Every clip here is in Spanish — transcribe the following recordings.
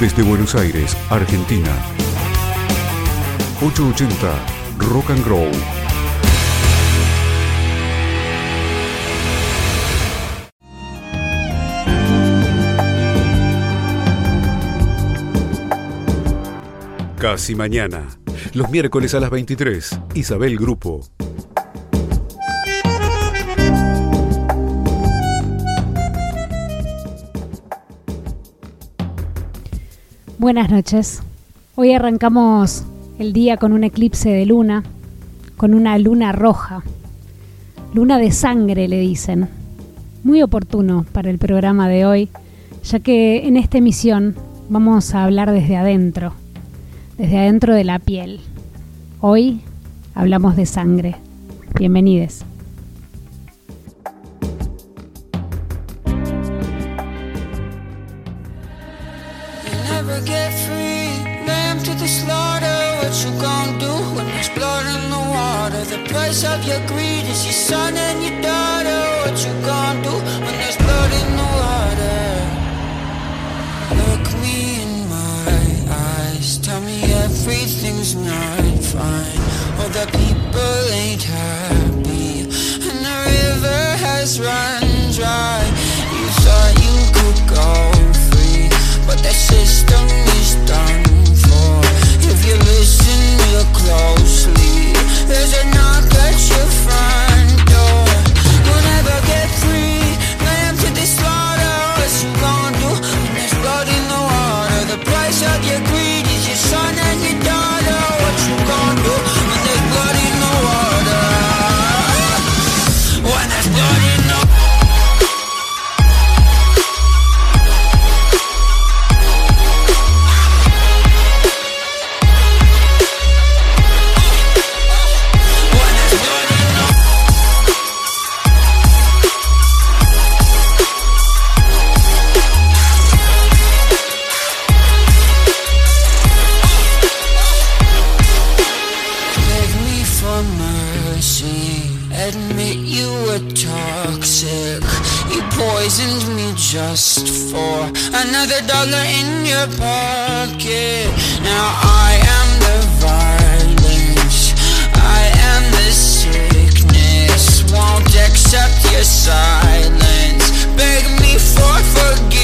Desde Buenos Aires, Argentina. 880 Rock and Roll. Casi mañana. Los miércoles a las 23. Isabel Grupo. Buenas noches. Hoy arrancamos el día con un eclipse de luna, con una luna roja. Luna de sangre le dicen. Muy oportuno para el programa de hoy, ya que en esta emisión vamos a hablar desde adentro, desde adentro de la piel. Hoy hablamos de sangre. Bienvenidos. Admit you were toxic. You poisoned me just for another dollar in your pocket. Now I am the violence. I am the sickness. Won't accept your silence. Beg me for forgiveness.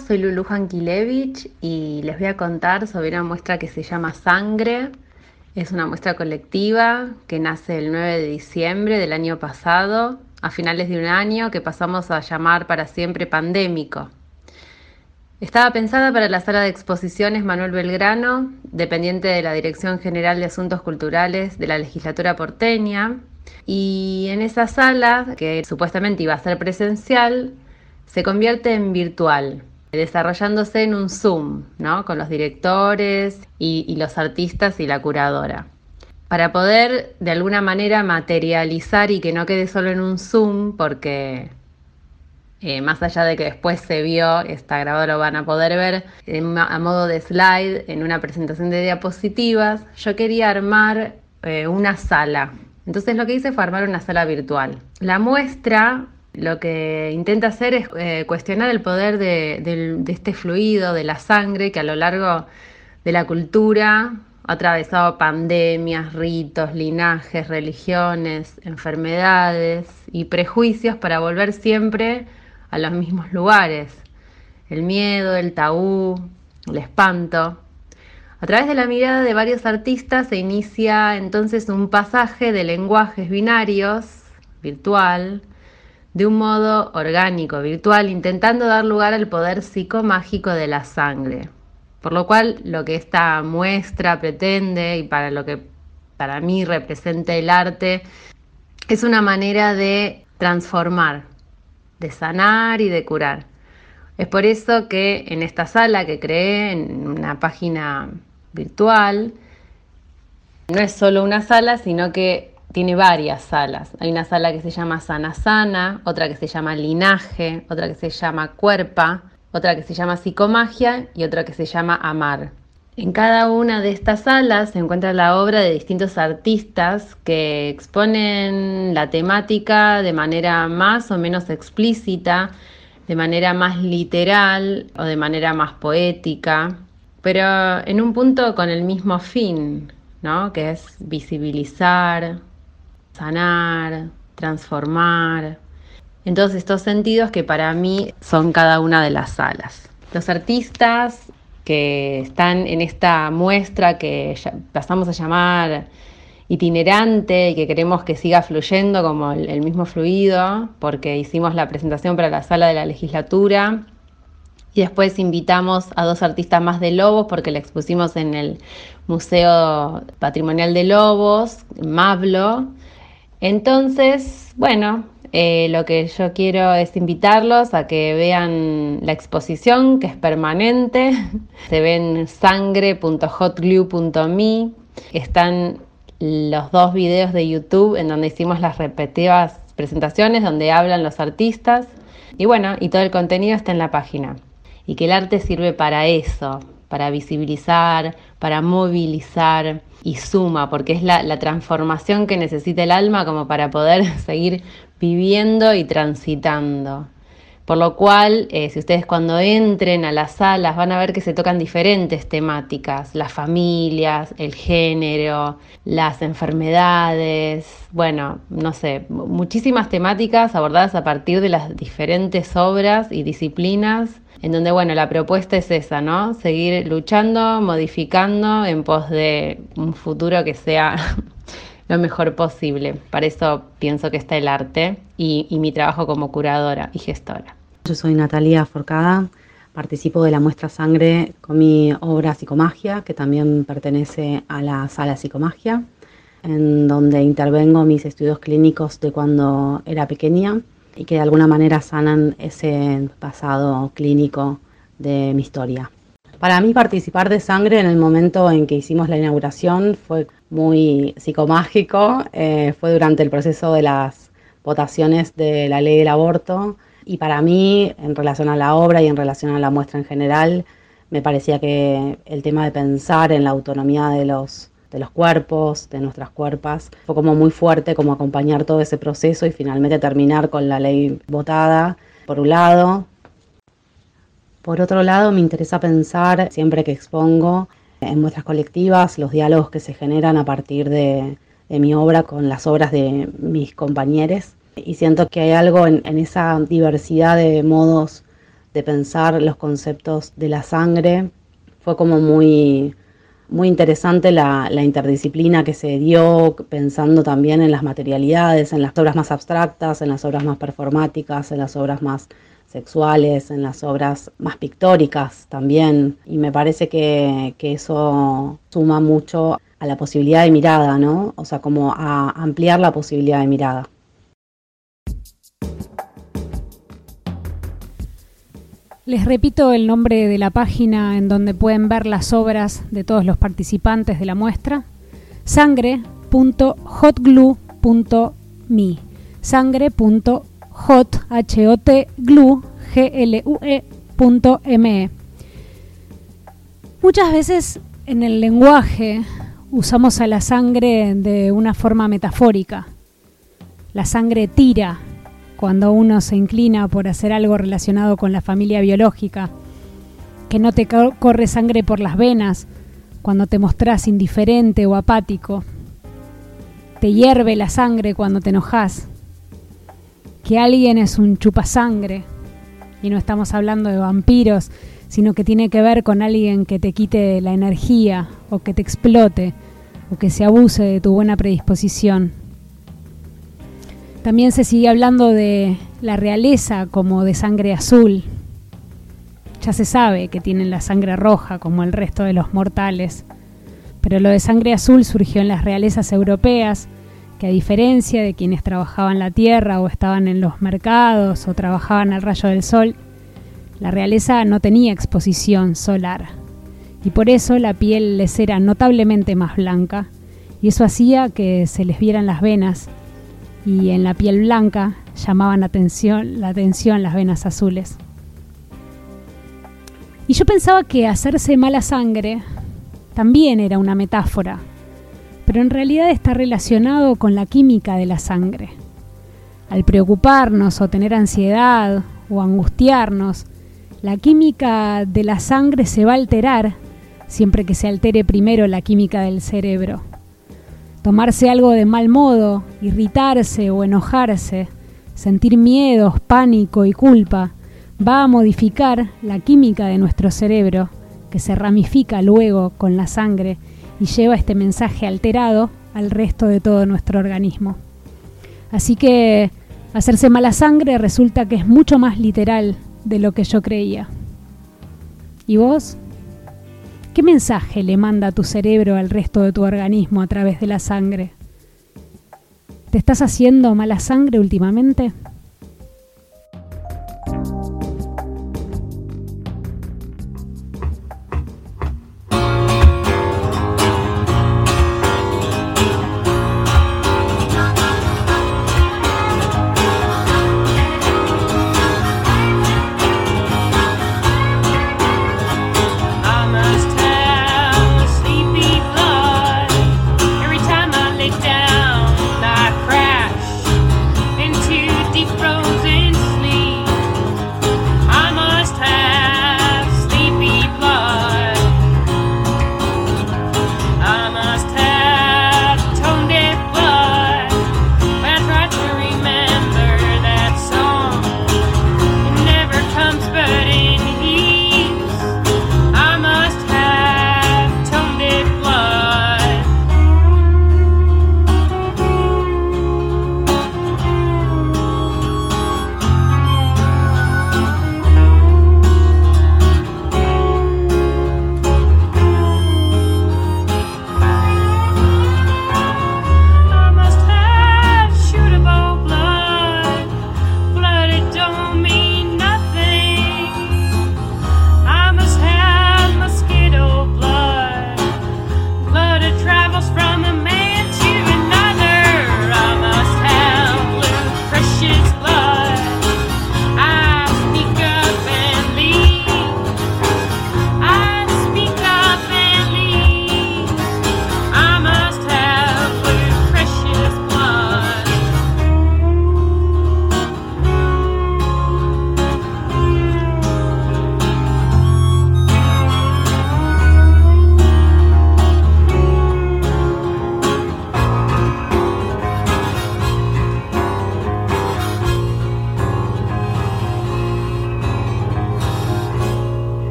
Soy Lulu Jankilevich y les voy a contar sobre una muestra que se llama Sangre. Es una muestra colectiva que nace el 9 de diciembre del año pasado, a finales de un año que pasamos a llamar para siempre pandémico. Estaba pensada para la sala de exposiciones Manuel Belgrano, dependiente de la Dirección General de Asuntos Culturales de la legislatura porteña, y en esa sala, que supuestamente iba a ser presencial, se convierte en virtual, desarrollándose en un Zoom, ¿no? Con los directores y, y los artistas y la curadora para poder de alguna manera materializar y que no quede solo en un Zoom, porque eh, más allá de que después se vio, está grabado, lo van a poder ver a modo de slide en una presentación de diapositivas, yo quería armar eh, una sala. Entonces lo que hice fue armar una sala virtual. La muestra lo que intenta hacer es eh, cuestionar el poder de, de este fluido, de la sangre, que a lo largo de la cultura ha atravesado pandemias, ritos, linajes, religiones, enfermedades y prejuicios para volver siempre a los mismos lugares. El miedo, el tabú, el espanto. A través de la mirada de varios artistas se inicia entonces un pasaje de lenguajes binarios, virtual, de un modo orgánico, virtual, intentando dar lugar al poder psicomágico de la sangre. Por lo cual, lo que esta muestra pretende y para lo que para mí representa el arte es una manera de transformar, de sanar y de curar. Es por eso que en esta sala que creé, en una página virtual, no es solo una sala, sino que tiene varias salas. Hay una sala que se llama Sana Sana, otra que se llama Linaje, otra que se llama Cuerpa, otra que se llama Psicomagia y otra que se llama Amar. En cada una de estas salas se encuentra la obra de distintos artistas que exponen la temática de manera más o menos explícita, de manera más literal o de manera más poética, pero en un punto con el mismo fin, ¿no? que es visibilizar, sanar, transformar, en todos estos sentidos que para mí son cada una de las salas. Los artistas que están en esta muestra que pasamos a llamar itinerante y que queremos que siga fluyendo como el, mismo fluido, porque hicimos la presentación para la sala de la legislatura y después invitamos a dos artistas más de Lobos porque la expusimos en el Museo Patrimonial de Lobos, Mablo. Entonces, bueno, eh, lo que yo quiero es invitarlos a que vean la exposición, que es permanente. Se ven sangre.hotglue.me. Están los dos videos de YouTube en donde hicimos las repetidas presentaciones, donde hablan los artistas. Y bueno, y todo el contenido está en la página. Y que el arte sirve para eso, para visibilizar, para movilizar y suma, porque es la, la, transformación que necesita el alma como para poder seguir viviendo y transitando. Por lo cual, eh, si ustedes cuando entren a las salas van a ver que se tocan diferentes temáticas, las familias, el género, las enfermedades, bueno, no sé, muchísimas temáticas abordadas a partir de las diferentes obras y disciplinas, en donde, bueno, la propuesta es esa, ¿no? Seguir luchando, modificando en pos de un futuro que sea lo mejor posible. Para eso pienso que está el arte y, mi trabajo como curadora y gestora. Yo soy Natalia Forcada, participo de la muestra Sangre con mi obra Psicomagia, que también pertenece a la sala Psicomagia, en donde intervengo mis estudios clínicos de cuando era pequeña y que de alguna manera sanan ese pasado clínico de mi historia. Para mí participar de sangre en el momento en que hicimos la inauguración fue muy psicomágico, eh, fue durante el proceso de las votaciones de la ley del aborto y para mí en relación a la obra y en relación a la muestra en general me parecía que el tema de pensar en la autonomía de los de los cuerpos, de nuestras cuerpas. Fue como muy fuerte como acompañar todo ese proceso y finalmente terminar con la ley votada, por un lado, por otro lado, me interesa pensar, siempre que expongo en muestras colectivas, los diálogos que se generan a partir de, mi obra con las obras de mis compañeros. Y siento que hay algo en, esa diversidad de modos de pensar los conceptos de la sangre. Fue como muy, muy interesante la, interdisciplina que se dio, pensando también en las materialidades, en las obras más abstractas, en las obras más performáticas, en las obras más sexuales, en las obras más pictóricas también. Y me parece que, que eso suma mucho a la posibilidad de mirada, ¿no? O sea, como a ampliar la posibilidad de mirada. Les repito el nombre de la página en donde pueden ver las obras de todos los participantes de la muestra, sangre.hotglue.me sangre.hotglue.me Muchas veces en el lenguaje usamos a la sangre de una forma metafórica. La sangre tira, cuando uno se inclina por hacer algo relacionado con la familia biológica, que no te corre sangre por las venas cuando te mostrás indiferente o apático, te hierve la sangre cuando te enojas, que alguien es un chupasangre, y no estamos hablando de vampiros, sino que tiene que ver con alguien que te quite la energía o que te explote o que se abuse de tu buena predisposición. También se sigue hablando de la realeza como de sangre azul. Ya se sabe que tienen la sangre roja como el resto de los mortales, pero lo de sangre azul surgió en las realezas europeas, que a diferencia de quienes trabajaban la tierra o estaban en los mercados o trabajaban al rayo del sol, la realeza no tenía exposición solar y por eso la piel les era notablemente más blanca y eso hacía que se les vieran las venas y en la piel blanca llamaban la atención las venas azules. Y yo pensaba que hacerse mala sangre también era una metáfora, pero en realidad está relacionado con la química de la sangre. Al preocuparnos o tener ansiedad o angustiarnos, la química de la sangre se va a alterar siempre que se altere primero la química del cerebro tomarse algo de mal modo, irritarse o enojarse, sentir miedos, pánico y culpa, va a modificar la química de nuestro cerebro, que se ramifica luego con la sangre y lleva este mensaje alterado al resto de todo nuestro organismo. Así que hacerse mala sangre resulta que es mucho más literal de lo que yo creía. ¿Y vos? ¿Qué mensaje le manda tu cerebro al resto de tu organismo a través de la sangre? ¿Te estás haciendo mala sangre últimamente?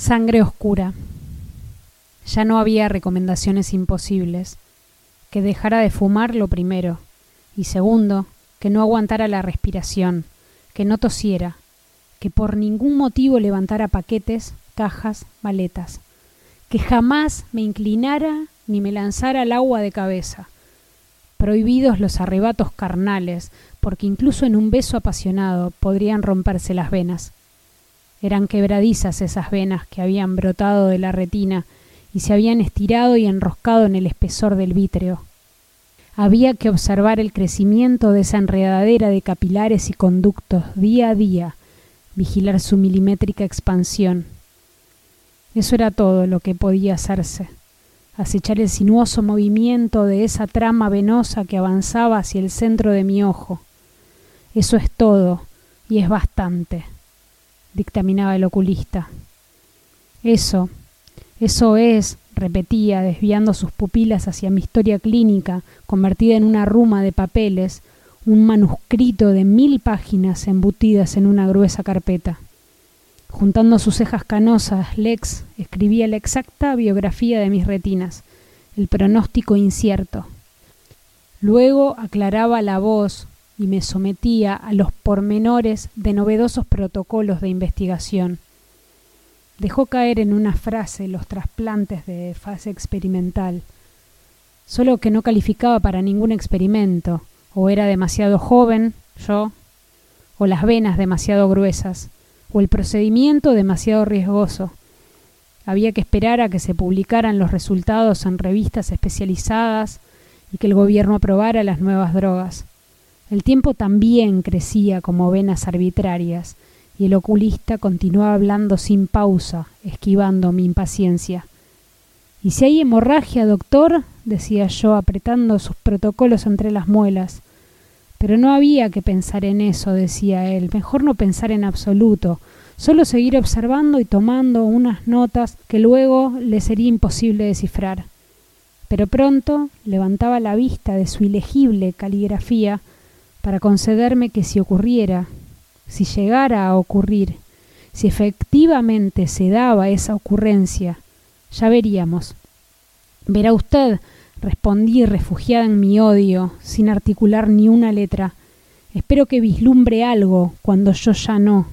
Sangre oscura. Ya no había recomendaciones imposibles. que dejara de fumar lo primero, y segundo, que no aguantara la respiración, que no tosiera, que por ningún motivo levantara paquetes, cajas, maletas, que jamás me inclinara ni me lanzara al agua de cabeza. Prohibidos los arrebatos carnales, porque incluso en un beso apasionado podrían romperse las venas. Eran quebradizas esas venas que habían brotado de la retina y se habían estirado y enroscado en el espesor del vítreo. Había que observar el crecimiento de esa enredadera de capilares y conductos día a día, vigilar su milimétrica expansión. Eso era todo lo que podía hacerse, acechar el sinuoso movimiento de esa trama venosa que avanzaba hacia el centro de mi ojo. Eso es todo, y es bastante dictaminaba el oculista. Eso, eso es, repetía, desviando sus pupilas hacia mi historia clínica, convertida en una ruma de papeles, un manuscrito de mil páginas embutidas en una gruesa carpeta. Juntando sus cejas canosas, Lex escribía la exacta biografía de mis retinas, el pronóstico incierto. Luego aclaraba la voz, y me sometía a los pormenores de novedosos protocolos de investigación. Dejó caer en una frase los trasplantes de fase experimental, solo que no calificaba para ningún experimento, o era demasiado joven, yo, o las venas demasiado gruesas, o el procedimiento demasiado riesgoso. Había que esperar a que se publicaran los resultados en revistas especializadas y que el gobierno aprobara las nuevas drogas. El tiempo también crecía como venas arbitrarias, y el oculista continuaba hablando sin pausa, esquivando mi impaciencia. ¿Y si hay hemorragia, doctor? decía yo, apretando sus protocolos entre las muelas. Pero no había que pensar en eso, decía él, mejor no pensar en absoluto, solo seguir observando y tomando unas notas que luego le sería imposible descifrar. Pero pronto levantaba la vista de su ilegible caligrafía para concederme que si ocurriera, si llegara a ocurrir, si efectivamente se daba esa ocurrencia, ya veríamos. Verá usted, respondí refugiada en mi odio, sin articular ni una letra. Espero que vislumbre algo cuando yo ya no.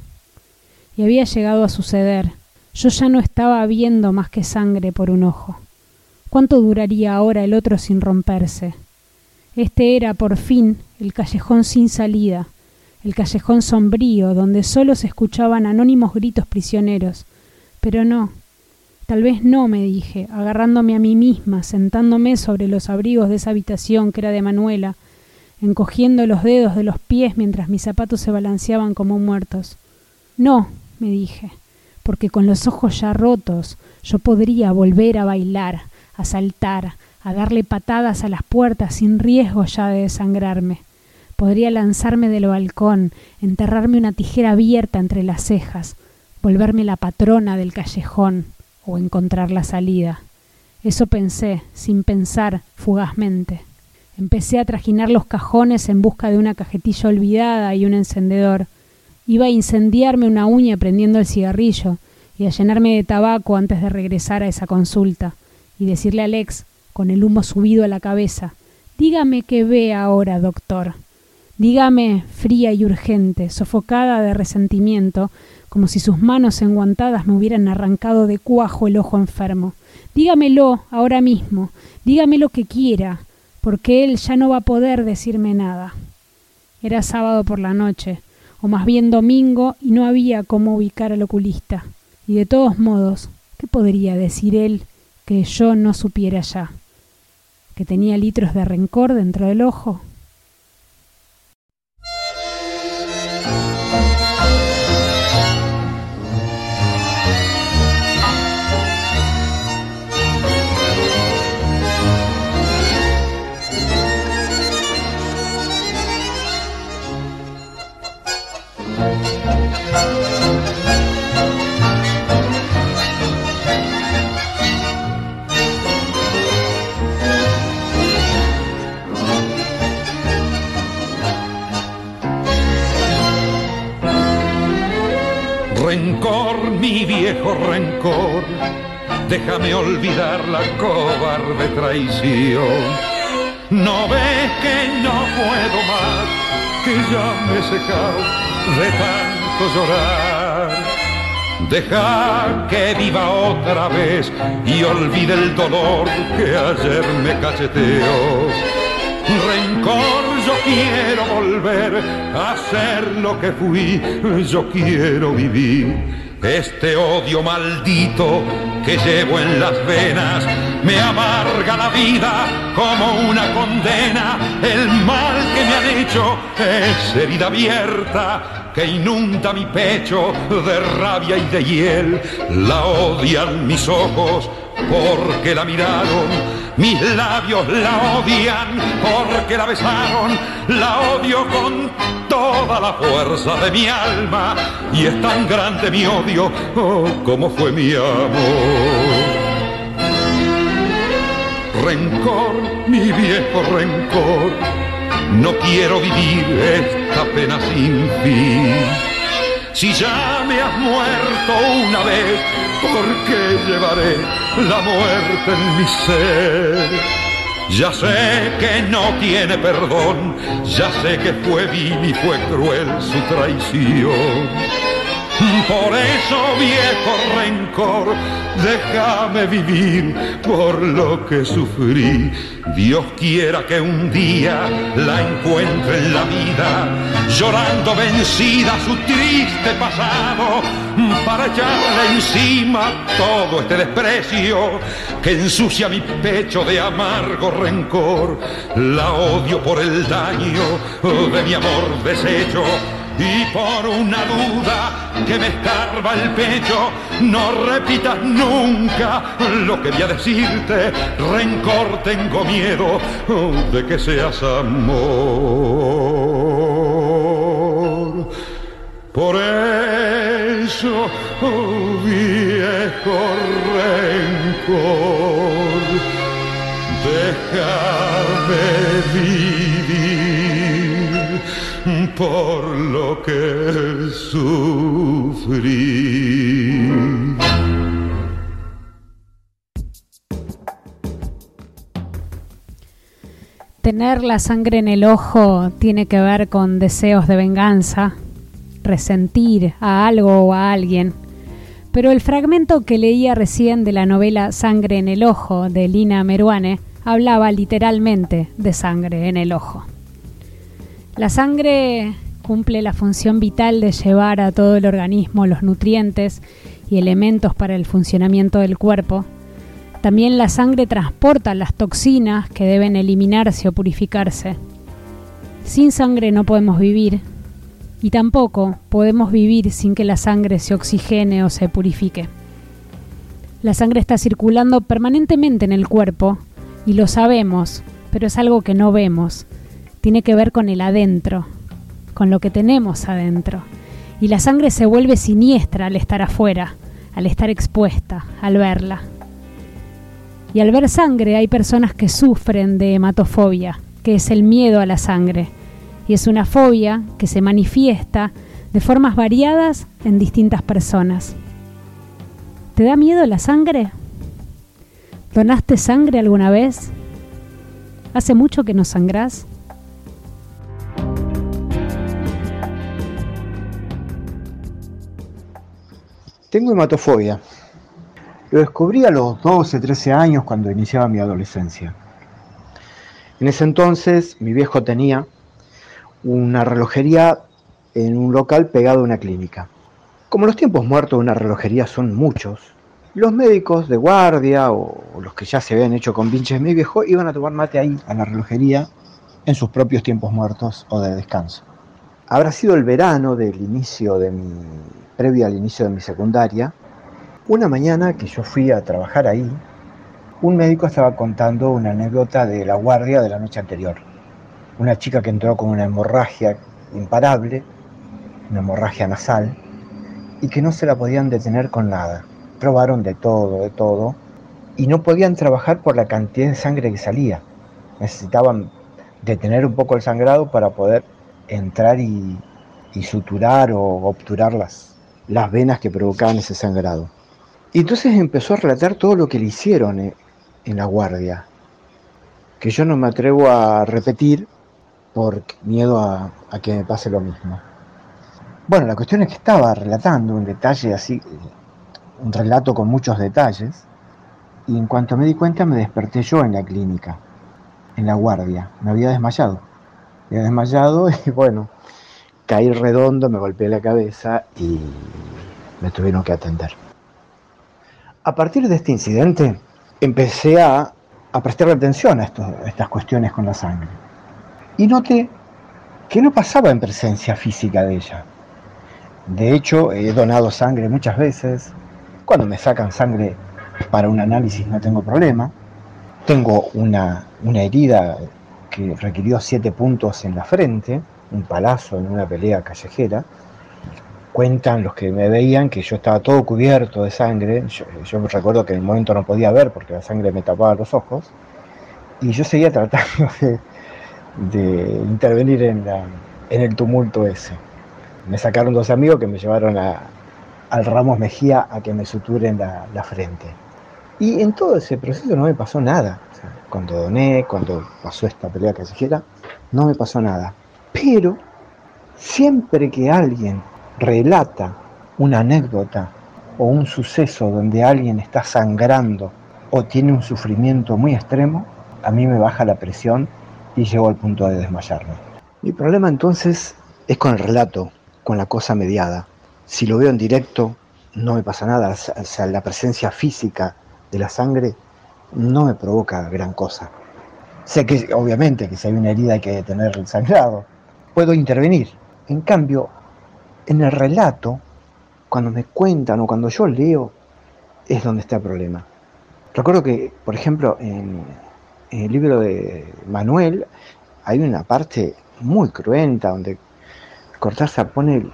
Y había llegado a suceder. Yo ya no estaba viendo más que sangre por un ojo. ¿Cuánto duraría ahora el otro sin romperse? Este era, por fin, el callejón sin salida, el callejón sombrío donde solo se escuchaban anónimos gritos prisioneros. Pero no, tal vez no, me dije, agarrándome a mí misma, sentándome sobre los abrigos de esa habitación que era de Manuela, encogiendo los dedos de los pies mientras mis zapatos se balanceaban como muertos. No, me dije, porque con los ojos ya rotos yo podría volver a bailar, a saltar, a darle patadas a las puertas sin riesgo ya de desangrarme. Podría lanzarme del balcón, enterrarme una tijera abierta entre las cejas, volverme la patrona del callejón o encontrar la salida. Eso pensé, sin pensar, fugazmente. Empecé a trajinar los cajones en busca de una cajetilla olvidada y un encendedor. Iba a incendiarme una uña prendiendo el cigarrillo y a llenarme de tabaco antes de regresar a esa consulta y decirle a Alex con el humo subido a la cabeza. Dígame qué ve ahora, doctor. Dígame, fría y urgente, sofocada de resentimiento, como si sus manos enguantadas me hubieran arrancado de cuajo el ojo enfermo. Dígamelo ahora mismo, dígame lo que quiera, porque él ya no va a poder decirme nada. Era sábado por la noche, o más bien domingo, y no había cómo ubicar al oculista. Y de todos modos, ¿qué podría decir él que yo no supiera ya? Que tenía litros de rencor dentro del ojo. Rencor, mi viejo rencor, déjame olvidar la cobarde traición. No ves que no puedo más, que ya me he de tanto llorar. Deja que viva otra vez y olvide el dolor que ayer me cacheteó. Quiero volver a ser lo que fui, yo quiero vivir este odio maldito que llevo en las venas me amarga la vida como una condena. El mal que me han hecho es herida abierta que inunda mi pecho de rabia y de hiel. La odian mis ojos porque la miraron mis labios la odian porque la besaron, la odio con toda la fuerza de mi alma y es tan grande mi odio oh, como fue mi amor. Rencor, mi viejo rencor, no quiero vivir esta pena sin fin. Si ya me has muerto una vez, ¿por qué llevaré la muerte en mi ser? Ya sé que no tiene perdón, ya sé que fue vil y fue cruel su traición. Por eso, viejo rencor, déjame vivir por lo que sufrí. Dios quiera que un día la encuentre en la vida, llorando vencida su triste pasado, para echarle encima todo este desprecio que ensucia mi pecho de amargo rencor. La odio por el daño de mi amor deshecho y por una duda que me escarba el pecho, no repitas nunca lo que voy a decirte, rencor tengo miedo de que seas amor. Por eso, oh viejo rencor, déjame vivir por lo que sufrí. Tener la sangre en el ojo tiene que ver con deseos de venganza, resentir a algo o a alguien. Pero el fragmento que leía recién de la novela Sangre en el ojo de Lina Meruane hablaba literalmente de sangre en el ojo. La sangre cumple la función vital de llevar a todo el organismo los nutrientes y elementos para el funcionamiento del cuerpo. También la sangre transporta las toxinas que deben eliminarse o purificarse. Sin sangre no podemos vivir y tampoco podemos vivir sin que la sangre se oxigene o se purifique. La sangre está circulando permanentemente en el cuerpo y lo sabemos, pero es algo que no vemos. Tiene que ver con el adentro, con lo que tenemos adentro. Y la sangre se vuelve siniestra al estar afuera, al estar expuesta, al verla. Y al ver sangre hay personas que sufren de hematofobia, que es el miedo a la sangre. Y es una fobia que se manifiesta de formas variadas en distintas personas. ¿Te da miedo la sangre? ¿Donaste sangre alguna vez? ¿Hace mucho que no sangrás? Tengo hematofobia. Lo descubrí a los 12, 13 años cuando iniciaba mi adolescencia. En ese entonces mi viejo tenía una relojería en un local pegado a una clínica. Como los tiempos muertos de una relojería son muchos, los médicos de guardia o los que ya se habían hecho con pinches mi viejo iban a tomar mate ahí a la relojería en sus propios tiempos muertos o de descanso. Habrá sido el verano del inicio de mi previo al inicio de mi secundaria, una mañana que yo fui a trabajar ahí, un médico estaba contando una anécdota de la guardia de la noche anterior. Una chica que entró con una hemorragia imparable, una hemorragia nasal, y que no se la podían detener con nada. Probaron de todo, de todo, y no podían trabajar por la cantidad de sangre que salía. Necesitaban detener un poco el sangrado para poder entrar y, suturar o obturar las, las venas que provocaban ese sangrado. Y entonces empezó a relatar todo lo que le hicieron eh, en la guardia. que yo no me atrevo a repetir por miedo a, a que me pase lo mismo. Bueno, la cuestión es que estaba relatando un detalle así, un relato con muchos detalles, y en cuanto me di cuenta me desperté yo en la clínica, en la guardia, me había desmayado. Me desmayado y bueno, caí redondo, me golpeé la cabeza y me tuvieron que atender. A partir de este incidente empecé a, prestar atención a estas cuestiones con la sangre y noté que no pasaba en presencia física de ella. De hecho, he donado sangre muchas veces. Cuando me sacan sangre para un análisis no tengo problema. Tengo una, una herida requirió siete puntos en la frente, un palazo en una pelea callejera. Cuentan los que me veían que yo estaba todo cubierto de sangre. Yo, yo recuerdo que en el momento no podía ver porque la sangre me tapaba los ojos. Y yo seguía tratando de, intervenir en, el tumulto ese. Me sacaron dos amigos que me llevaron al Ramos Mejía a que me suturen la frente. Y en todo ese proceso no me pasó nada. Cuando doné, cuando pasó esta pelea callejera, no me pasó nada. Pero siempre que alguien relata una anécdota o un suceso donde alguien está sangrando o tiene un sufrimiento muy extremo, a mí me baja la presión y llego al punto de desmayarme. Mi problema entonces es con el relato, con la cosa mediada. Si lo veo en directo, no me pasa nada. O sea, la presencia física de la sangre no me provoca gran cosa. Sé que, obviamente, que si hay una herida hay que detener el sangrado. Puedo intervenir. En cambio, en el relato, cuando me cuentan o cuando yo leo, es donde está el problema. Recuerdo que, por ejemplo, en, el libro de Manuel hay una parte muy cruenta donde Cortázar pone,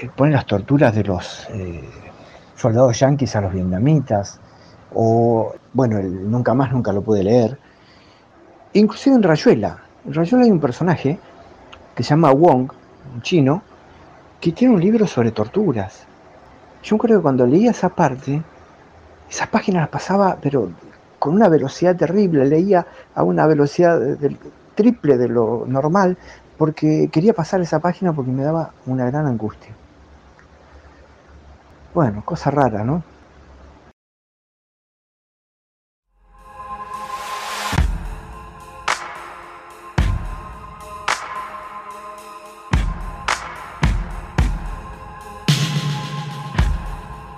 eh, pone las torturas de los eh, soldados yanquis a los vietnamitas, o, bueno, Nunca más, nunca lo pude leer. Inclusive en Rayuela. En Rayuela hay un personaje que se llama Wong, un chino, que tiene un libro sobre torturas. Yo creo que cuando leía esa parte, esas páginas las pasaba, pero con una velocidad terrible, leía a una velocidad de- del triple de lo normal, porque quería pasar esa página porque me daba una gran angustia. Bueno, cosa rara, ¿no?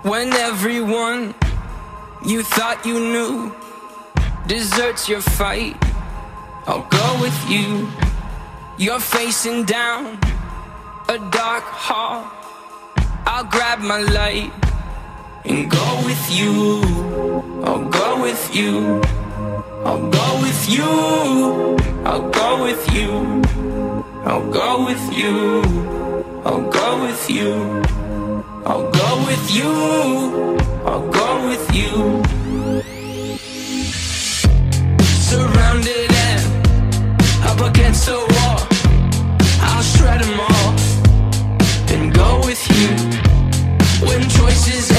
When everyone you thought you knew deserts your fight, I'll go with you. You're facing down a dark hall. I'll grab my light and go with you. I'll go with you. I'll go with you. I'll go with you. I'll go with you. I'll go with you. I'll go with you. I'll go with you. Surrounded and up against the wall. I'll shred them all and go with you. When choices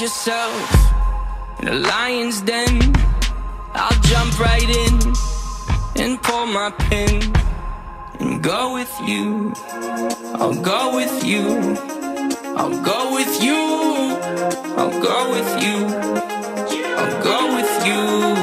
yourself in a lion's den, I'll jump right in and pull my pin and go with you. I'll go with you. I'll go with you. I'll go with you. I'll go with you.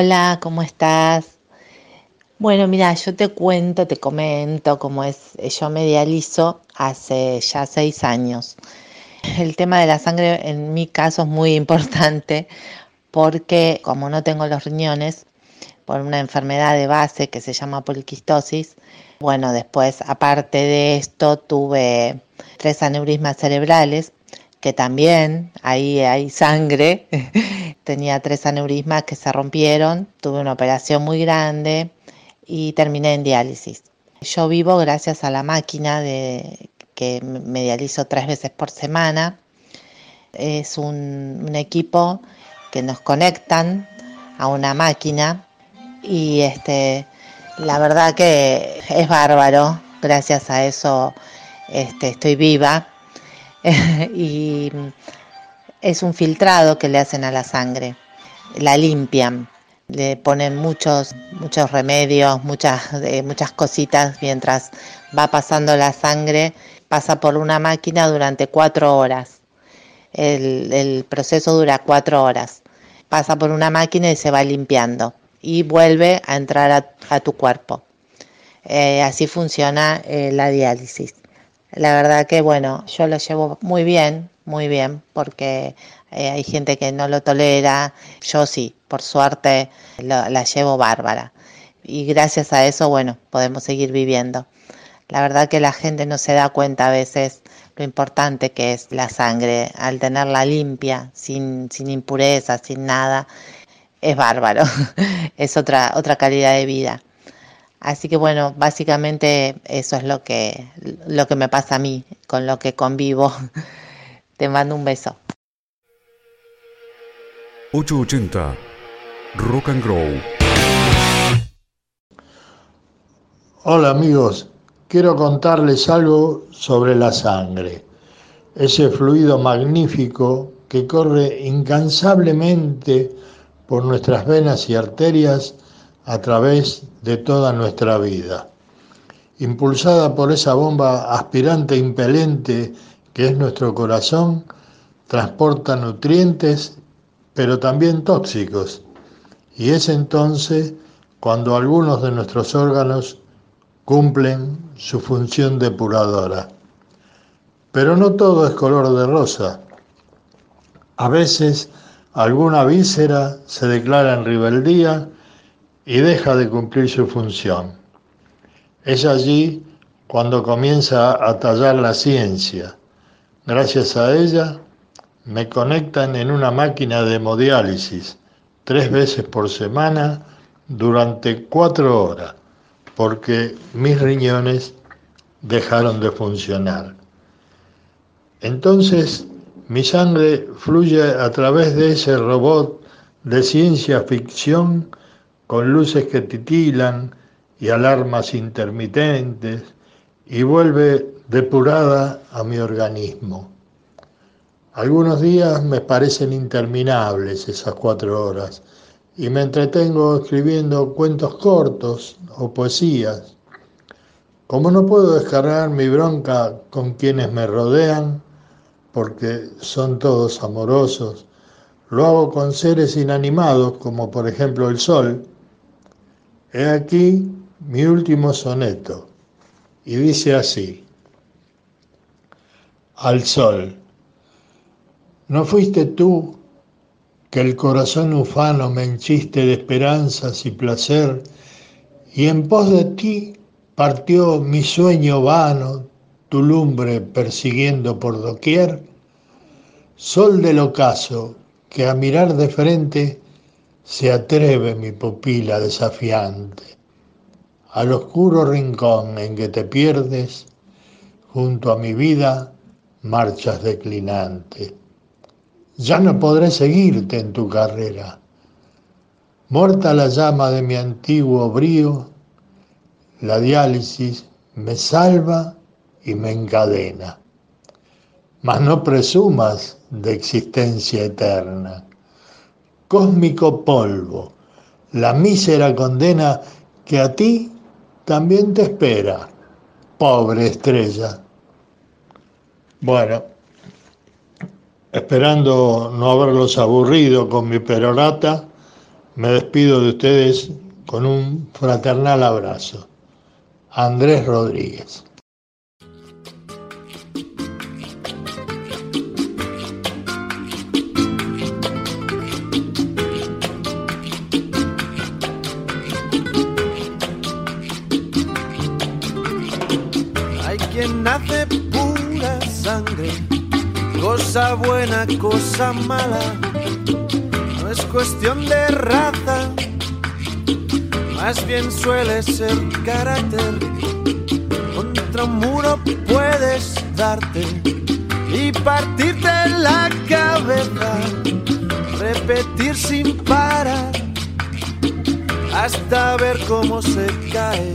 Hola, ¿cómo estás? Bueno, mira, yo te cuento, te comento cómo es, eh, yo me dializo hace ya seis años. El tema de la sangre en mi caso es muy importante porque como no tengo los riñones por una enfermedad de base que se llama poliquistosis, bueno, después aparte de esto tuve tres aneurismas cerebrales que también ahí hay sangre. Tenía tres aneurismas que se rompieron, tuve una operación muy grande y terminé en diálisis. Yo vivo gracias a la máquina de que me dializo tres veces por semana. Es un, equipo que nos conectan a una máquina y este la verdad que es bárbaro. Gracias a eso este, estoy viva y es un filtrado que le hacen a la sangre. La limpian, le ponen muchos, muchos remedios, muchas, eh, muchas cositas mientras va pasando la sangre. Pasa por una máquina durante cuatro horas. El, proceso dura cuatro horas. Pasa por una máquina y se va limpiando y vuelve a entrar a, a tu cuerpo. Eh, así funciona eh, la diálisis. La verdad que bueno, yo lo llevo muy bien, muy bien, porque eh, hay gente que no lo tolera, yo sí, por suerte la llevo bárbara. Y gracias a eso, bueno, podemos seguir viviendo. La verdad que la gente no se da cuenta a veces lo importante que es la sangre, al tenerla limpia, sin, sin impurezas, sin nada, es bárbaro, es otra, otra calidad de vida. Así que bueno, básicamente eso es lo que, lo que me pasa a mí, con lo que convivo. Te mando un beso. 880 Rock and Grow. Hola amigos, quiero contarles algo sobre la sangre, ese fluido magnífico que corre incansablemente por nuestras venas y arterias a través de toda nuestra vida. Impulsada por esa bomba aspirante e impelente que es nuestro corazón, transporta nutrientes, pero también tóxicos. Y es entonces cuando algunos de nuestros órganos cumplen su función depuradora. Pero no todo es color de rosa. A veces alguna víscera se declara en rebeldía y deja de cumplir su función. Es allí cuando comienza a tallar la ciencia. Gracias a ella me conectan en una máquina de hemodiálisis tres veces por semana durante cuatro horas porque mis riñones dejaron de funcionar. Entonces mi sangre fluye a través de ese robot de ciencia ficción con luces que titilan y alarmas intermitentes y vuelve depurada a mi organismo. Algunos días me parecen interminables esas cuatro horas y me entretengo escribiendo cuentos cortos o poesías. Como no puedo descargar mi bronca con quienes me rodean, porque son todos amorosos. Lo hago con seres inanimados, como por ejemplo el sol. He aquí mi último soneto, y dice así, al sol, ¿no fuiste tú que el corazón ufano me enchiste de esperanzas y placer, y en pos de ti partió mi sueño vano, tu lumbre persiguiendo por doquier, sol del ocaso, que a mirar de frente se atreve mi pupila desafiante, al oscuro rincón en que te pierdes, junto a mi vida marchas declinante. Ya no podré seguirte en tu carrera. Muerta la llama de mi antiguo brío, la diálisis me salva y me encadena. Mas no presumas de existencia eterna. Cósmico polvo, la mísera condena que a ti también te espera, pobre estrella. Bueno, esperando no haberlos aburrido con mi perorata, me despido de ustedes con un fraternal abrazo. Andrés Rodríguez. Cosa buena, cosa mala. No es cuestión de raza, más bien suele ser carácter. Contra un muro puedes darte y partirte la cabeza, repetir sin parar hasta ver cómo se cae.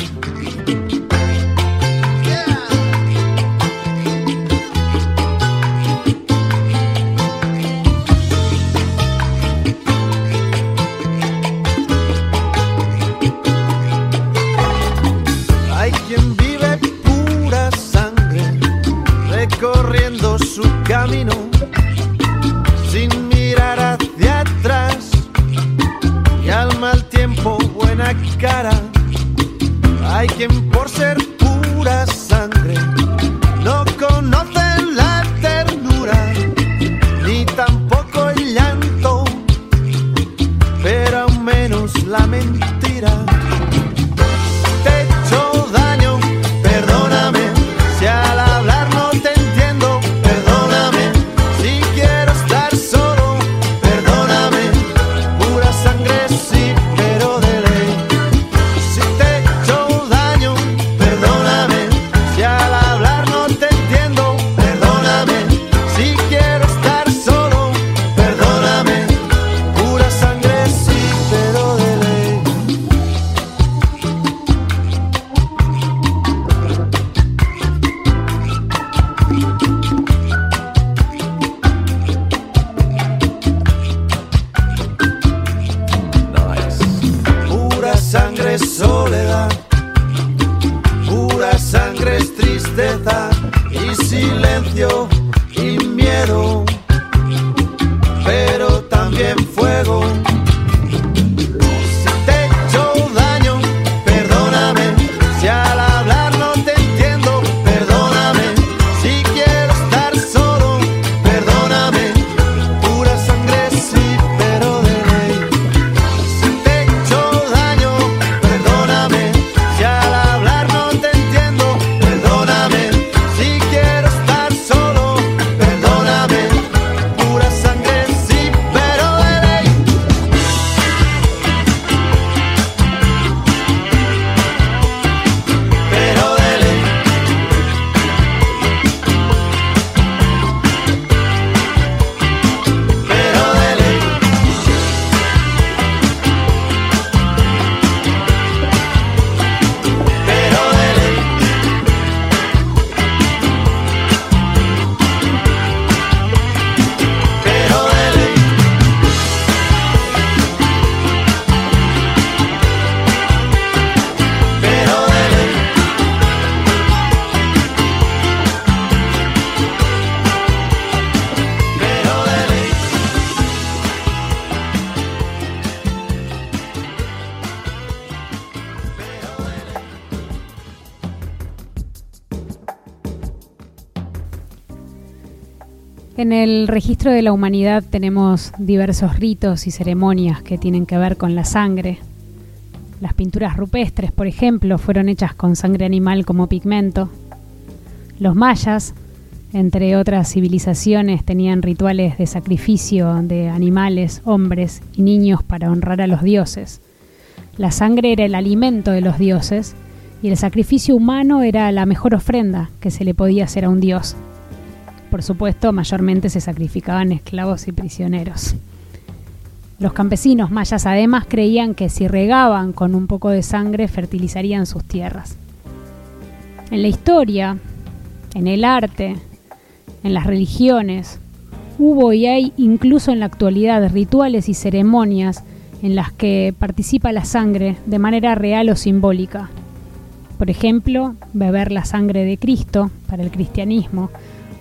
Registro de la humanidad tenemos diversos ritos y ceremonias que tienen que ver con la sangre. Las pinturas rupestres, por ejemplo, fueron hechas con sangre animal como pigmento. Los mayas, entre otras civilizaciones, tenían rituales de sacrificio de animales, hombres y niños para honrar a los dioses. La sangre era el alimento de los dioses y el sacrificio humano era la mejor ofrenda que se le podía hacer a un dios por supuesto, mayormente se sacrificaban esclavos y prisioneros. Los campesinos mayas además creían que si regaban con un poco de sangre fertilizarían sus tierras. En la historia, en el arte, en las religiones, hubo y hay incluso en la actualidad rituales y ceremonias en las que participa la sangre de manera real o simbólica. Por ejemplo, beber la sangre de Cristo para el cristianismo,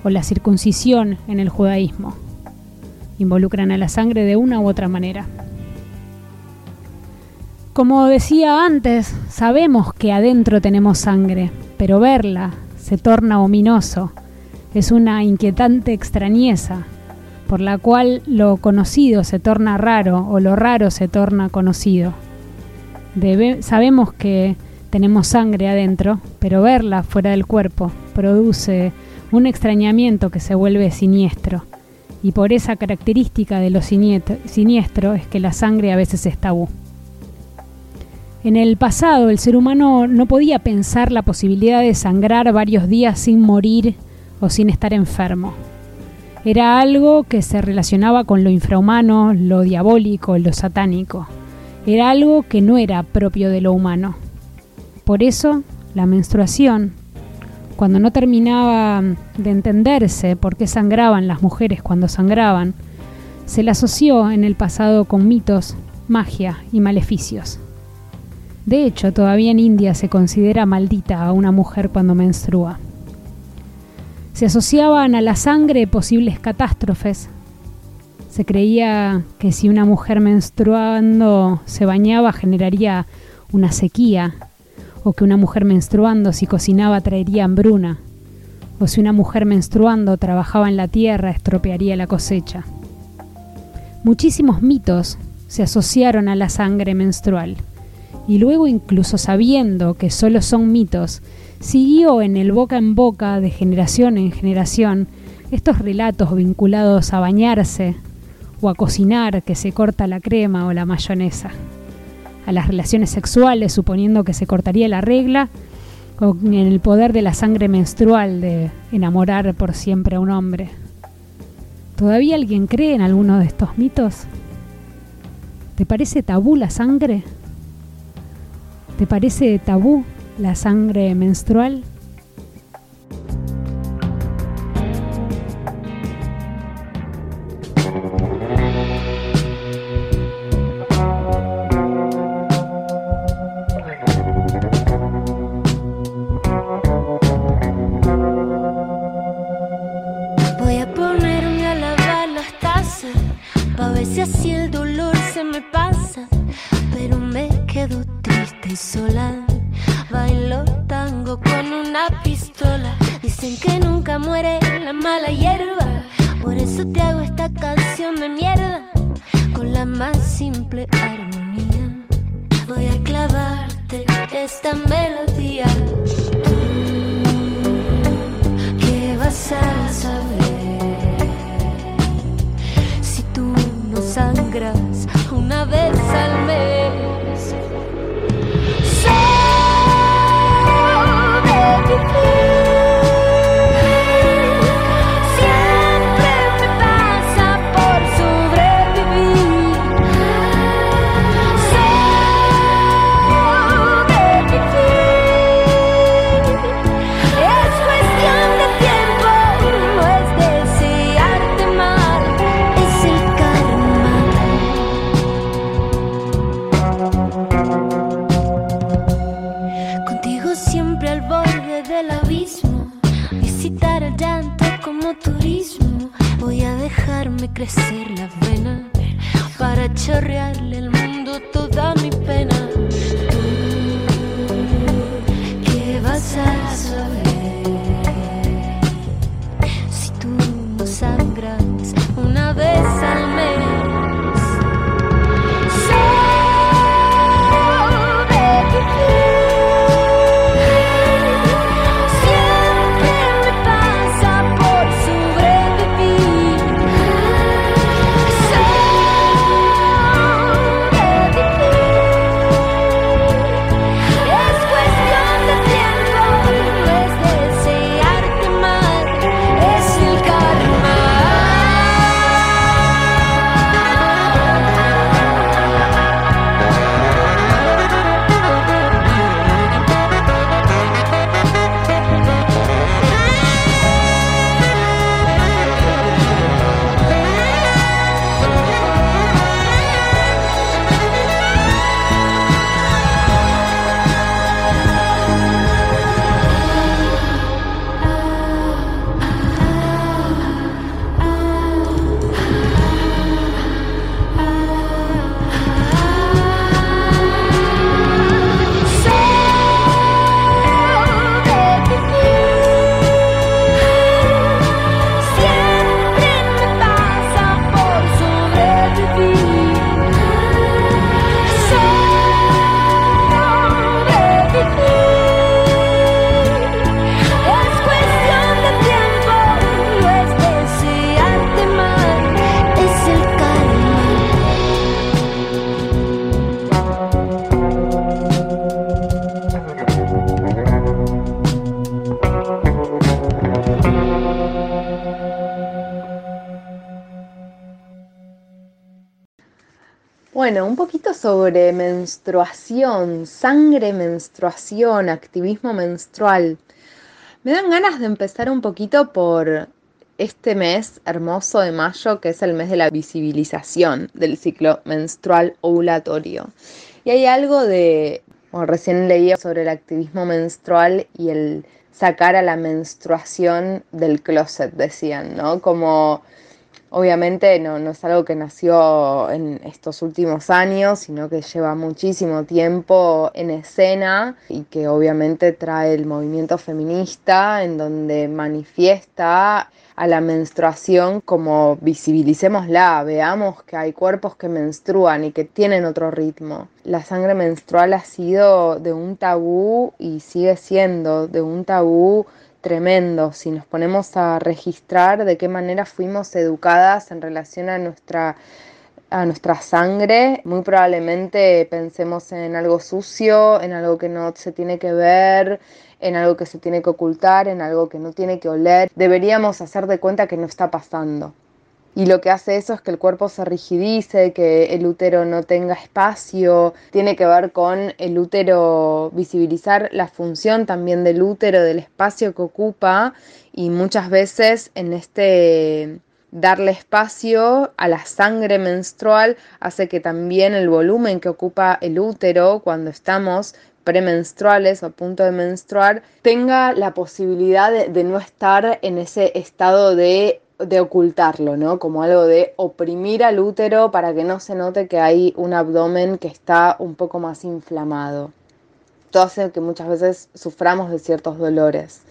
o la circuncisión en el judaísmo. Involucran a la sangre de una u otra manera. Como decía antes, sabemos que adentro tenemos sangre, pero verla se torna ominoso. Es una inquietante extrañeza, por la cual lo conocido se torna raro o lo raro se torna conocido. sabemos que tenemos sangre adentro, pero verla fuera del cuerpo produce un extrañamiento que se vuelve siniestro. Y por esa característica de lo siniestro es que la sangre a veces es tabú. En el pasado el ser humano no podía pensar la posibilidad de sangrar varios días sin morir o sin estar enfermo. Era algo que se relacionaba con lo infrahumano, lo diabólico, lo satánico. Era algo que no era propio de lo humano. Por eso, la menstruación, cuando no terminaba de entenderse por qué sangraban las mujeres cuando sangraban, se la asoció en el pasado con mitos, magia y maleficios. De hecho, todavía en India se considera maldita a una mujer cuando menstrua. Se asociaban a la sangre posibles catástrofes. Se creía que si una mujer menstruando se bañaba generaría una sequía o que una mujer menstruando si cocinaba traería hambruna, o si una mujer menstruando trabajaba en la tierra estropearía la cosecha. Muchísimos mitos se asociaron a la sangre menstrual, y luego incluso sabiendo que solo son mitos, siguió en el boca en boca de generación en generación estos relatos vinculados a bañarse o a cocinar que se corta la crema o la mayonesa a las relaciones sexuales, suponiendo que se cortaría la regla, o en el poder de la sangre menstrual de enamorar por siempre a un hombre. ¿Todavía alguien cree en alguno de estos mitos? ¿Te parece tabú la sangre? ¿Te parece tabú la sangre menstrual? Bueno, un poquito sobre menstruación, sangre, menstruación, activismo menstrual. Me dan ganas de empezar un poquito por este mes hermoso de mayo, que es el mes de la visibilización del ciclo menstrual ovulatorio. Y hay algo de, bueno, recién leía sobre el activismo menstrual y el sacar a la menstruación del closet, decían, ¿no? Como obviamente no, no es algo que nació en estos últimos años, sino que lleva muchísimo tiempo en escena y que obviamente trae el movimiento feminista en donde manifiesta a la menstruación como visibilicémosla, veamos que hay cuerpos que menstruan y que tienen otro ritmo. La sangre menstrual ha sido de un tabú y sigue siendo de un tabú tremendo si nos ponemos a registrar de qué manera fuimos educadas en relación a nuestra a nuestra sangre, muy probablemente pensemos en algo sucio, en algo que no se tiene que ver, en algo que se tiene que ocultar, en algo que no tiene que oler. Deberíamos hacer de cuenta que no está pasando. Y lo que hace eso es que el cuerpo se rigidice, que el útero no tenga espacio, tiene que ver con el útero visibilizar la función también del útero, del espacio que ocupa y muchas veces en este darle espacio a la sangre menstrual hace que también el volumen que ocupa el útero cuando estamos premenstruales o a punto de menstruar tenga la posibilidad de, no estar en ese estado de, de, ocultarlo, ¿no? Como algo de oprimir al útero para que no se note que hay un abdomen que está un poco más inflamado. Esto hace que muchas veces suframos de ciertos dolores.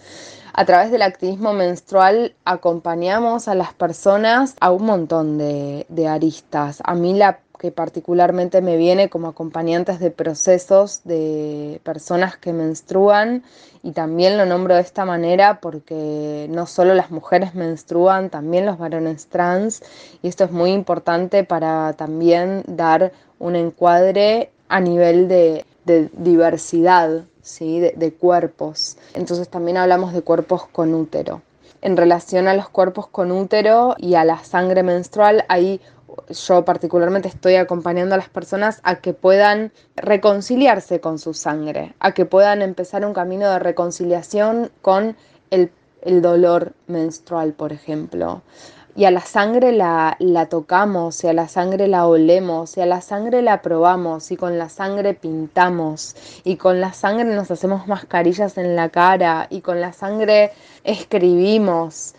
A través del activismo menstrual acompañamos a las personas a un montón de, aristas. A mí la que particularmente me viene como acompañantes de procesos de personas que menstruan y también lo nombro de esta manera porque no solo las mujeres menstruan, también los varones trans y esto es muy importante para también dar un encuadre a nivel de, diversidad ¿sí? de, cuerpos. Entonces también hablamos de cuerpos con útero. En relación a los cuerpos con útero y a la sangre menstrual, ahí yo particularmente estoy acompañando a las personas a que puedan reconciliarse con su sangre, a que puedan empezar un camino de reconciliación con el, el dolor menstrual, por ejemplo, y a la sangre la, la, tocamos, y a la sangre la olemos, y a la sangre la probamos, y con la sangre pintamos, y con la sangre nos hacemos mascarillas en la cara, y con la sangre escribimos,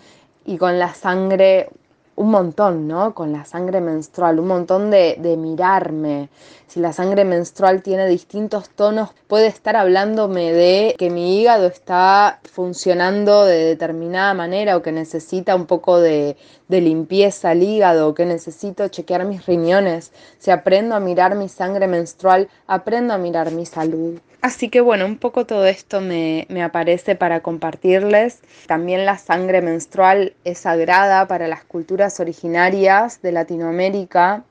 y con la sangre un montón, ¿no? Con la sangre menstrual, un montón de, de, mirarme. Si la sangre menstrual tiene distintos tonos, puede estar hablándome de que mi hígado está funcionando de determinada manera o que necesita un poco de, de limpieza al hígado o que necesito chequear mis riñones. Si aprendo a mirar mi sangre menstrual, aprendo a mirar mi salud. Así que bueno, un poco todo esto me, aparece para compartirles. También la sangre menstrual es sagrada para las culturas originarias de Latinoamérica.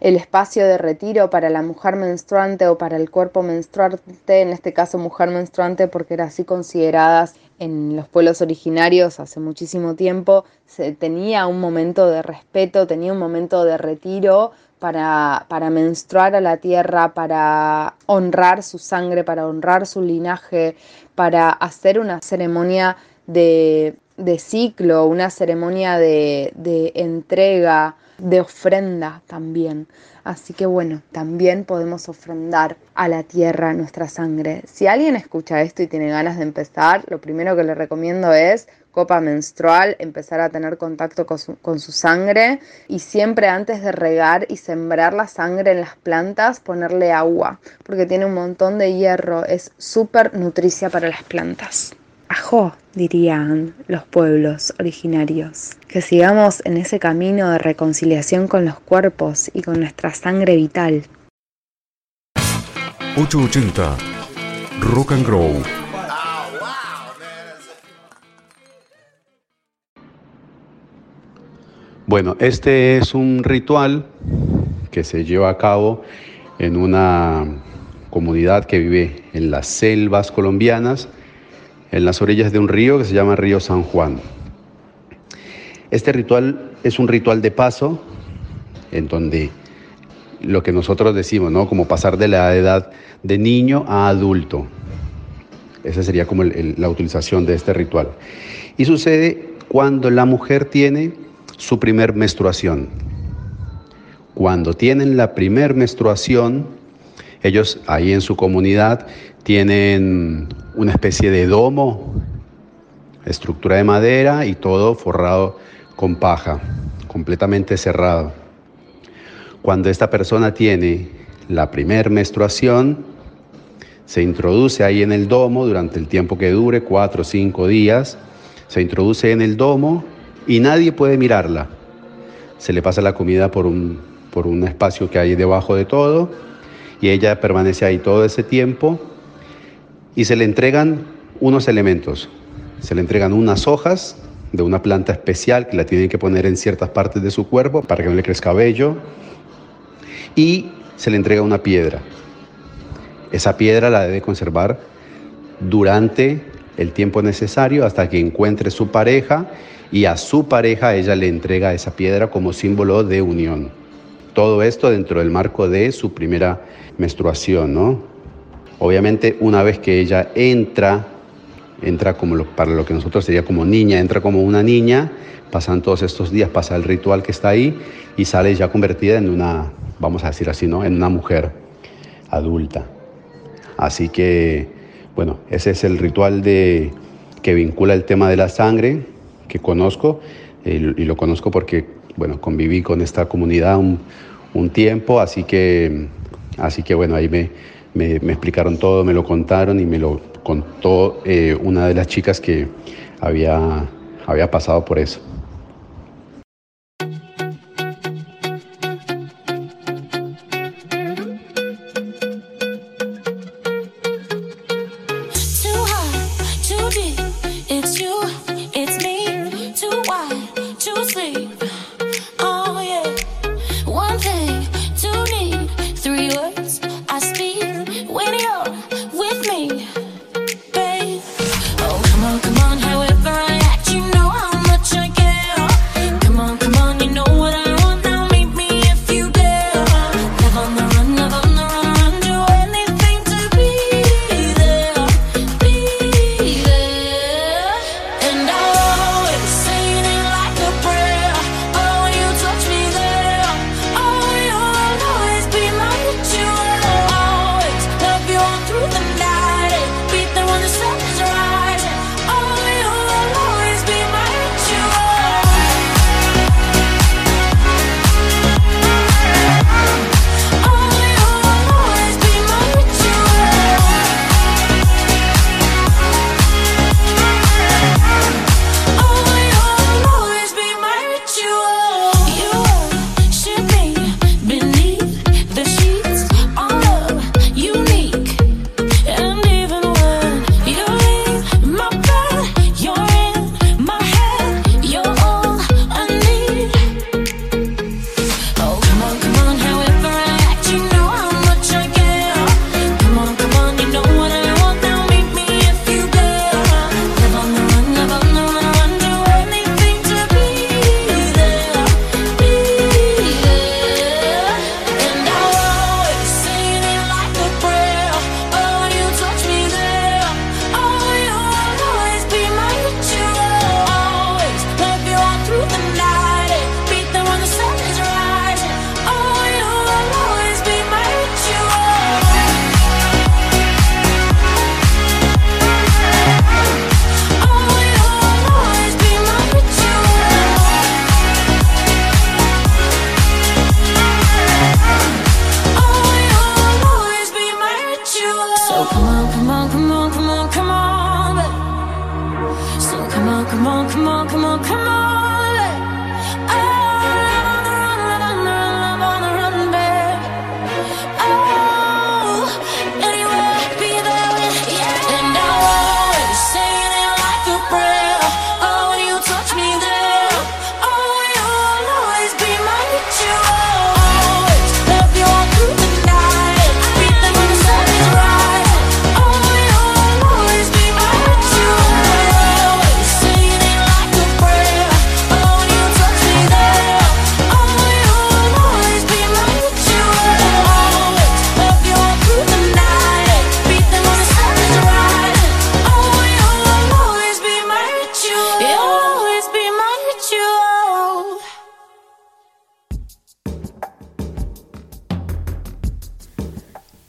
El espacio de retiro para la mujer menstruante o para el cuerpo menstruante, en este caso mujer menstruante porque era así consideradas en los pueblos originarios hace muchísimo tiempo, se tenía un momento de respeto, tenía un momento de retiro para, para menstruar a la tierra, para honrar su sangre, para honrar su linaje, para hacer una ceremonia de, de ciclo, una ceremonia de, de entrega, de ofrenda también. Así que bueno, también podemos ofrendar a la tierra nuestra sangre. Si alguien escucha esto y tiene ganas de empezar, lo primero que le recomiendo es copa menstrual, empezar a tener contacto con su, sangre y siempre antes de regar y sembrar la sangre en las plantas, ponerle agua, porque tiene un montón de hierro, es súper nutricia para las plantas. Ajo, dirían los pueblos originarios. Que sigamos en ese camino de reconciliación con los cuerpos y con nuestra sangre vital. 880 Rock and Grow Bueno, este es un ritual que se lleva a cabo en una comunidad que vive en las selvas colombianas, en las orillas de un río que se llama Río San Juan. Este ritual es un ritual de paso en donde lo que nosotros decimos, ¿no? Como pasar de la edad de niño a adulto. Esa sería como la utilización de este ritual. Y sucede cuando la mujer tiene su primer menstruación. Cuando tienen la primer menstruación, ellos ahí en su comunidad tienen una especie de domo, estructura de madera y todo forrado con paja, completamente cerrado. Cuando esta persona tiene la primer menstruación, se introduce ahí en el domo durante el tiempo que dure, cuatro o cinco días, se introduce en el domo y nadie puede mirarla. Se le pasa la comida por un, por un espacio que hay debajo de todo y ella permanece ahí todo ese tiempo y se le entregan unos elementos. Se le entregan unas hojas de una planta especial que la tienen que poner en ciertas partes de su cuerpo para que no le crezca vello y se le entrega una piedra. Esa piedra la debe conservar durante el tiempo necesario hasta que encuentre su pareja y a su pareja ella le entrega esa piedra como símbolo de unión. Todo esto dentro del marco de su primera menstruación, ¿no? Obviamente una vez que ella entra, entra como lo- para lo que nosotros sería como niña, entra como una niña, pasan todos estos días, pasa el ritual que está ahí y sale ya convertida en una, vamos a decir así, ¿no? En una mujer adulta. Así que, bueno, ese es el ritual de, que vincula el tema de la sangre que conozco y lo conozco porque, bueno, conviví con esta comunidad un, un tiempo, así que, así que, bueno, ahí me, me- me explicaron todo, me lo contaron y me lo contó eh, una de las chicas que había, había pasado por eso.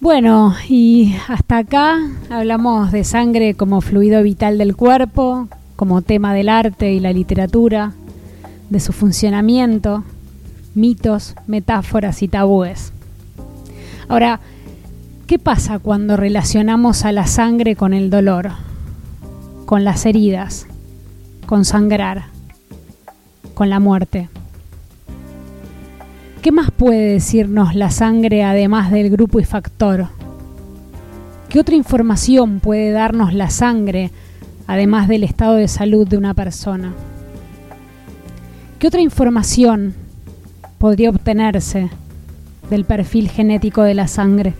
Bueno, y hasta acá hablamos de sangre como fluido vital del cuerpo, como tema del arte y la literatura, de su funcionamiento, mitos, metáforas y tabúes. Ahora, ¿qué pasa cuando relacionamos a la sangre con el dolor, con las heridas, con sangrar, con la muerte? ¿Qué más puede decirnos la sangre además del grupo y factor? ¿Qué otra información puede darnos la sangre además del estado de salud de una persona? ¿Qué otra información podría obtenerse del perfil genético de la sangre?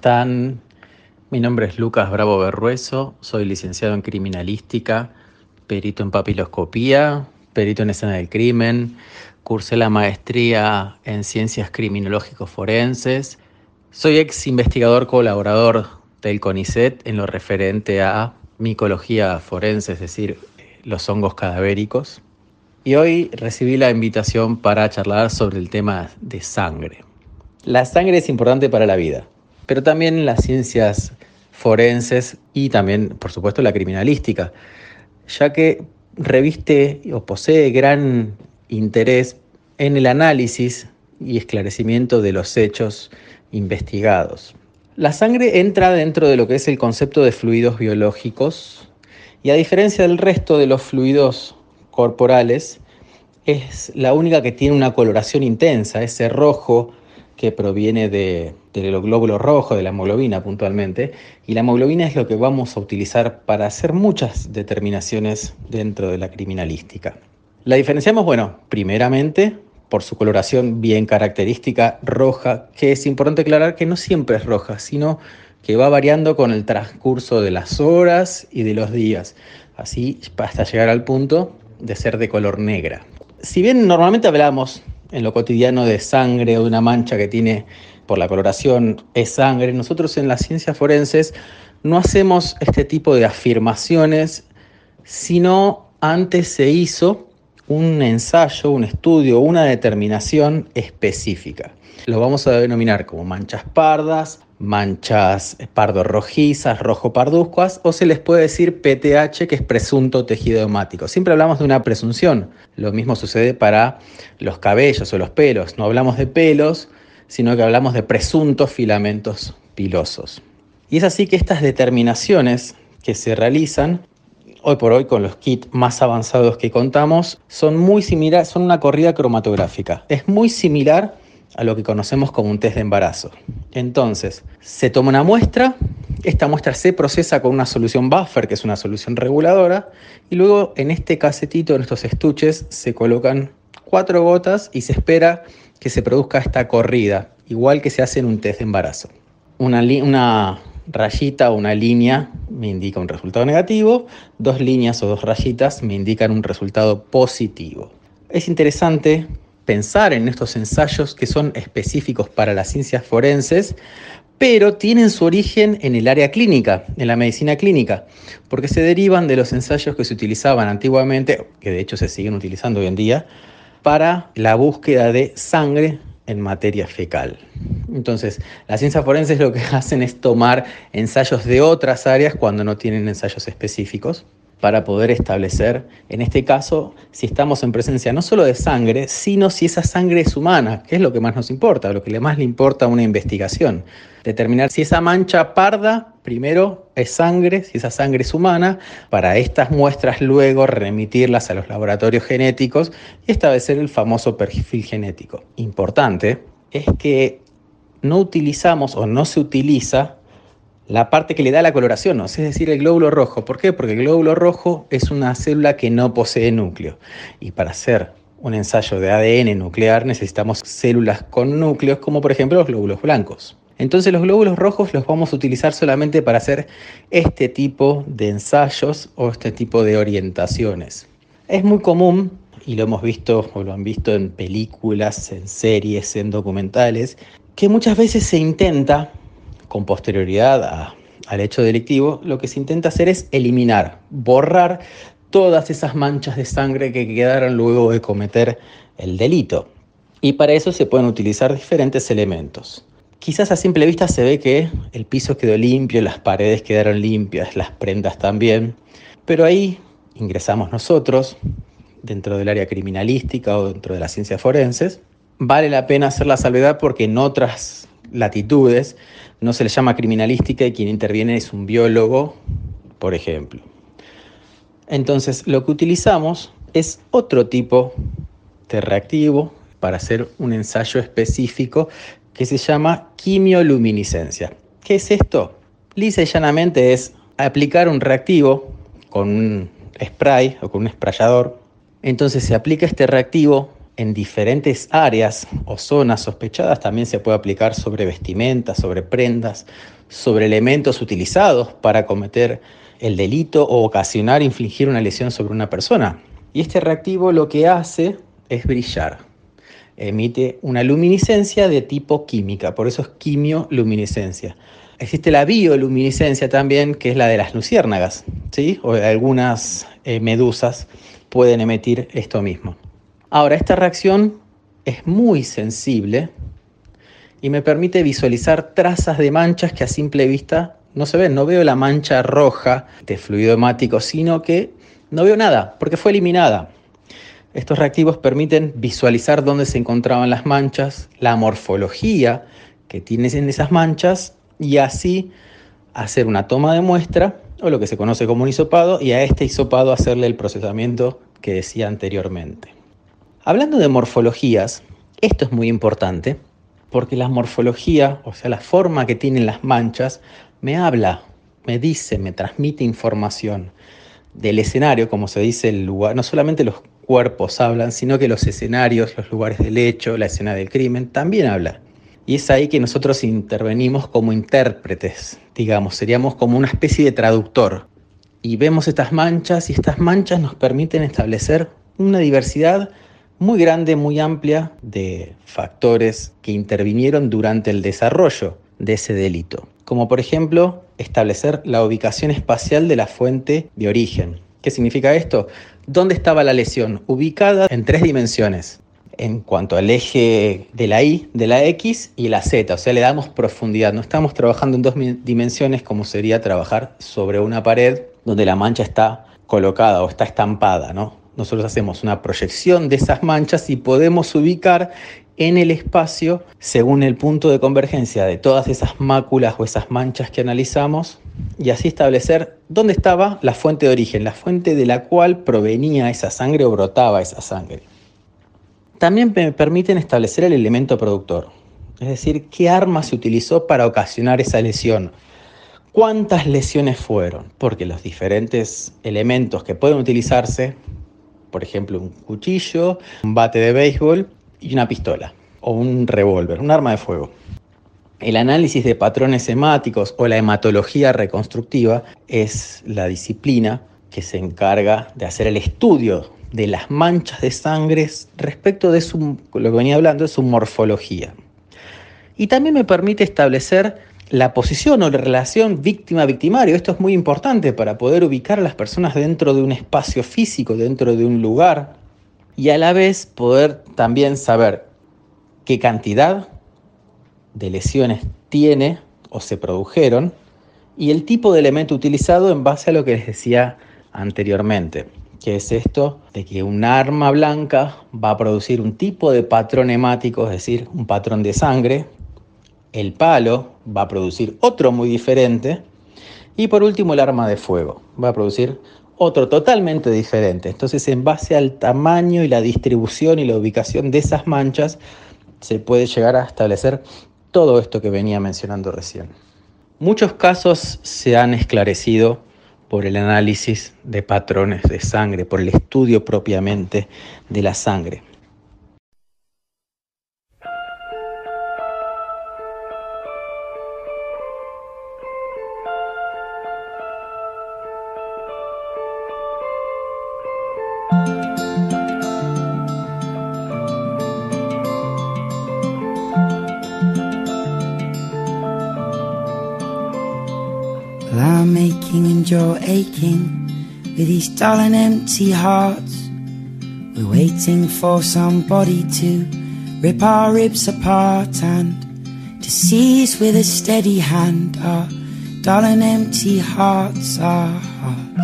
Están? Mi nombre es Lucas Bravo Berrueso, soy licenciado en criminalística, perito en papiloscopía, perito en escena del crimen, cursé la maestría en ciencias criminológicos forenses, soy ex investigador colaborador del CONICET en lo referente a micología forense, es decir, los hongos cadavéricos. Y hoy recibí la invitación para charlar sobre el tema de sangre. La sangre es importante para la vida, pero también las ciencias forenses y también, por supuesto, la criminalística, ya que reviste o posee gran interés en el análisis y esclarecimiento de los hechos investigados. La sangre entra dentro de lo que es el concepto de fluidos biológicos y a diferencia del resto de los fluidos corporales, es la única que tiene una coloración intensa, ese rojo que proviene de, los glóbulos rojos, de la hemoglobina puntualmente, y la hemoglobina es lo que vamos a utilizar para hacer muchas determinaciones dentro de la criminalística. La diferenciamos, bueno, primeramente por su coloración bien característica roja, que es importante aclarar que no siempre es roja, sino que va variando con el transcurso de las horas y de los días, así hasta llegar al punto de ser de color negra. Si bien normalmente hablamos en lo cotidiano de sangre o de una mancha que tiene por la coloración es sangre, nosotros en las ciencias forenses no hacemos este tipo de afirmaciones, sino antes se hizo un ensayo, un estudio, una determinación específica. Lo vamos a denominar como manchas pardas, manchas pardo rojizas, rojo parduzcas, o se les puede decir PTH, que es presunto tejido hemático. Siempre hablamos de una presunción. Lo mismo sucede para los cabellos o los pelos. No hablamos de pelos, sino que hablamos de presuntos filamentos pilosos. Y es así que estas determinaciones que se realizan hoy por hoy con los kits más avanzados que contamos son muy similares, son una corrida cromatográfica. Es muy similar a lo que conocemos como un test de embarazo. Entonces, se toma una muestra, esta muestra se procesa con una solución buffer, que es una solución reguladora, y luego en este casetito, en estos estuches, se colocan cuatro gotas y se espera que se produzca esta corrida, igual que se hace en un test de embarazo. Una, una rayita o una línea me indica un resultado negativo, dos líneas o dos rayitas me indican un resultado positivo. Es interesante pensar en estos ensayos que son específicos para las ciencias forenses, pero tienen su origen en el área clínica, en la medicina clínica, porque se derivan de los ensayos que se utilizaban antiguamente, que de hecho se siguen utilizando hoy en día, para la búsqueda de sangre en materia fecal. Entonces, las ciencias forenses lo que hacen es tomar ensayos de otras áreas cuando no tienen ensayos específicos para poder establecer, en este caso, si estamos en presencia no solo de sangre, sino si esa sangre es humana, que es lo que más nos importa, lo que más le importa a una investigación. Determinar si esa mancha parda, primero, es sangre, si esa sangre es humana, para estas muestras luego remitirlas a los laboratorios genéticos y establecer el famoso perfil genético. Importante es que no utilizamos o no se utiliza la parte que le da la coloración, es decir, el glóbulo rojo. ¿Por qué? Porque el glóbulo rojo es una célula que no posee núcleo. Y para hacer un ensayo de ADN nuclear necesitamos células con núcleos, como por ejemplo los glóbulos blancos. Entonces los glóbulos rojos los vamos a utilizar solamente para hacer este tipo de ensayos o este tipo de orientaciones. Es muy común, y lo hemos visto o lo han visto en películas, en series, en documentales, que muchas veces se intenta con posterioridad al hecho delictivo, lo que se intenta hacer es eliminar, borrar todas esas manchas de sangre que quedaron luego de cometer el delito. Y para eso se pueden utilizar diferentes elementos. Quizás a simple vista se ve que el piso quedó limpio, las paredes quedaron limpias, las prendas también, pero ahí ingresamos nosotros, dentro del área criminalística o dentro de las ciencias forenses. Vale la pena hacer la salvedad porque en otras latitudes no se le llama criminalística y quien interviene es un biólogo, por ejemplo. Entonces, lo que utilizamos es otro tipo de reactivo para hacer un ensayo específico que se llama quimioluminiscencia. ¿Qué es esto? Lisa y llanamente es aplicar un reactivo con un spray o con un sprayador. Entonces se aplica este reactivo en diferentes áreas o zonas sospechadas también se puede aplicar sobre vestimentas, sobre prendas, sobre elementos utilizados para cometer el delito o ocasionar, infligir una lesión sobre una persona. Y este reactivo lo que hace es brillar. Emite una luminiscencia de tipo química, por eso es quimioluminiscencia. Existe la bioluminiscencia también, que es la de las luciérnagas, ¿sí? O algunas eh, medusas pueden emitir esto mismo. Ahora, esta reacción es muy sensible y me permite visualizar trazas de manchas que a simple vista no se ven. No veo la mancha roja de fluido hemático, sino que no veo nada porque fue eliminada. Estos reactivos permiten visualizar dónde se encontraban las manchas, la morfología que tienen en esas manchas y así hacer una toma de muestra o lo que se conoce como un hisopado y a este hisopado hacerle el procesamiento que decía anteriormente. Hablando de morfologías, esto es muy importante porque la morfología, o sea, la forma que tienen las manchas, me habla, me dice, me transmite información del escenario, como se dice el lugar, no solamente los cuerpos hablan, sino que los escenarios, los lugares del hecho, la escena del crimen, también habla. Y es ahí que nosotros intervenimos como intérpretes, digamos, seríamos como una especie de traductor. Y vemos estas manchas y estas manchas nos permiten establecer una diversidad muy grande, muy amplia de factores que intervinieron durante el desarrollo de ese delito. Como por ejemplo, establecer la ubicación espacial de la fuente de origen. ¿Qué significa esto? ¿Dónde estaba la lesión? Ubicada en tres dimensiones. En cuanto al eje de la Y, de la X y la Z, o sea, le damos profundidad. No estamos trabajando en dos dimensiones como sería trabajar sobre una pared donde la mancha está colocada o está estampada, ¿no? Nosotros hacemos una proyección de esas manchas y podemos ubicar en el espacio, según el punto de convergencia de todas esas máculas o esas manchas que analizamos, y así establecer dónde estaba la fuente de origen, la fuente de la cual provenía esa sangre o brotaba esa sangre. También me permiten establecer el elemento productor, es decir, qué arma se utilizó para ocasionar esa lesión, cuántas lesiones fueron, porque los diferentes elementos que pueden utilizarse por ejemplo, un cuchillo, un bate de béisbol y una pistola o un revólver, un arma de fuego. El análisis de patrones hemáticos o la hematología reconstructiva es la disciplina que se encarga de hacer el estudio de las manchas de sangre respecto de su, lo que venía hablando, de su morfología. Y también me permite establecer la posición o la relación víctima-victimario. Esto es muy importante para poder ubicar a las personas dentro de un espacio físico, dentro de un lugar, y a la vez poder también saber qué cantidad de lesiones tiene o se produjeron y el tipo de elemento utilizado en base a lo que les decía anteriormente, que es esto de que un arma blanca va a producir un tipo de patrón hemático, es decir, un patrón de sangre, el palo va a producir otro muy diferente. Y por último el arma de fuego va a producir otro totalmente diferente. Entonces en base al tamaño y la distribución y la ubicación de esas manchas se puede llegar a establecer todo esto que venía mencionando recién. Muchos casos se han esclarecido por el análisis de patrones de sangre, por el estudio propiamente de la sangre. With these dull and empty hearts. We're waiting for somebody to rip our ribs apart and to seize with a steady hand our dull and empty hearts, our hearts.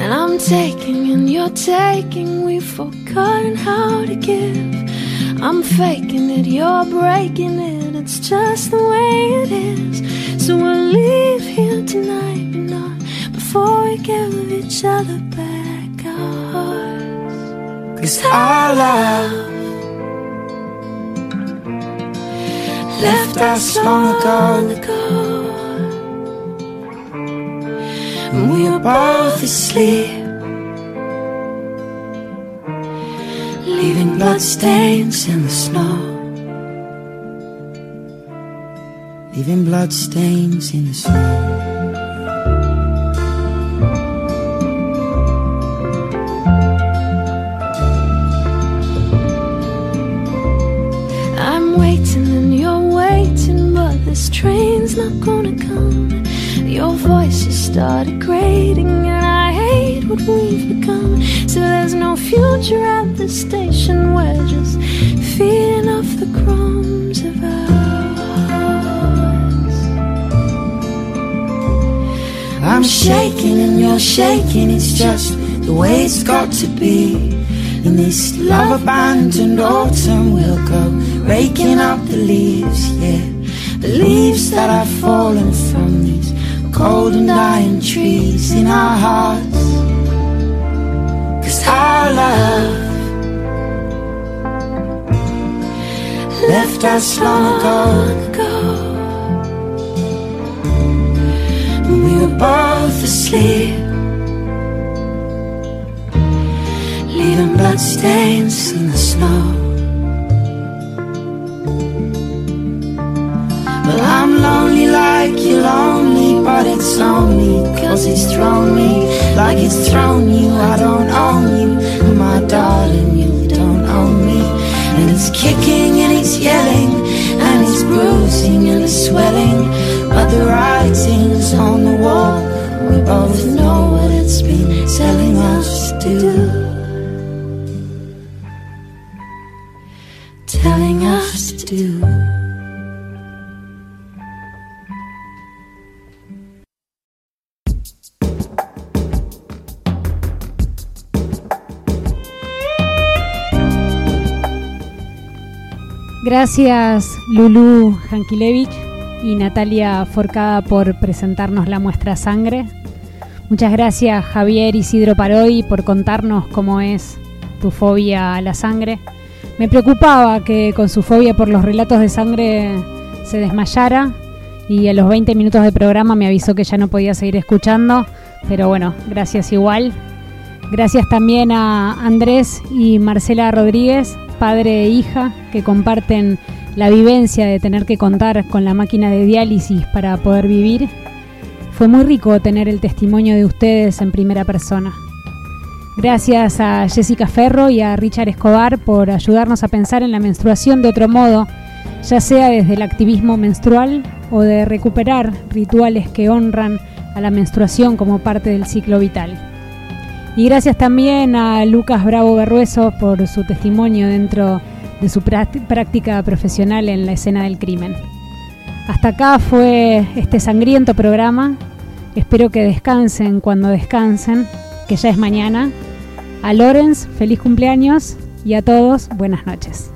And I'm taking and you're taking, we've forgotten how to give. I'm faking it, you're breaking it, it's just the way it is. So we'll leave here tonight, you before we give each other back our hearts. Cause our love left us long ago. And we are both asleep. Leaving bloodstains in the snow Leaving bloodstains in the snow. I'm waiting and you're waiting, but this train's not gonna come. Your voice has started grating, and I hate what we've become. So there's no future at the station. We're just feeding off the crumbs of ours. I'm shaking and you're shaking, it's just the way it's got to be. In this love abandoned autumn, we'll go raking up the leaves, yeah. The leaves that have fallen from these cold and dying trees in our hearts. Cause our love left us long ago. Both asleep. leaving bloodstains in the snow. Well, I'm lonely like you're lonely, but it's only cause it's thrown me like it's thrown you. I don't own you, my darling, you don't own me. And it's kicking and it's yelling, and it's bruising and it's swelling, but the writing's on the wall. We both know what it's been telling us to do. telling us to do. Gracias Lulu Jankilevich y Natalia Forcada por presentarnos la muestra sangre. Muchas gracias Javier Isidro Paroy por contarnos cómo es tu fobia a la sangre. Me preocupaba que con su fobia por los relatos de sangre se desmayara y a los 20 minutos de programa me avisó que ya no podía seguir escuchando, pero bueno, gracias igual. Gracias también a Andrés y Marcela Rodríguez, padre e hija, que comparten la vivencia de tener que contar con la máquina de diálisis para poder vivir. Fue muy rico tener el testimonio de ustedes en primera persona. Gracias a Jessica Ferro y a Richard Escobar por ayudarnos a pensar en la menstruación de otro modo, ya sea desde el activismo menstrual o de recuperar rituales que honran a la menstruación como parte del ciclo vital. Y gracias también a Lucas Bravo Berrueso por su testimonio dentro de su práctica profesional en la escena del crimen. Hasta acá fue este sangriento programa. Espero que descansen cuando descansen, que ya es mañana. A Lorenz, feliz cumpleaños y a todos, buenas noches.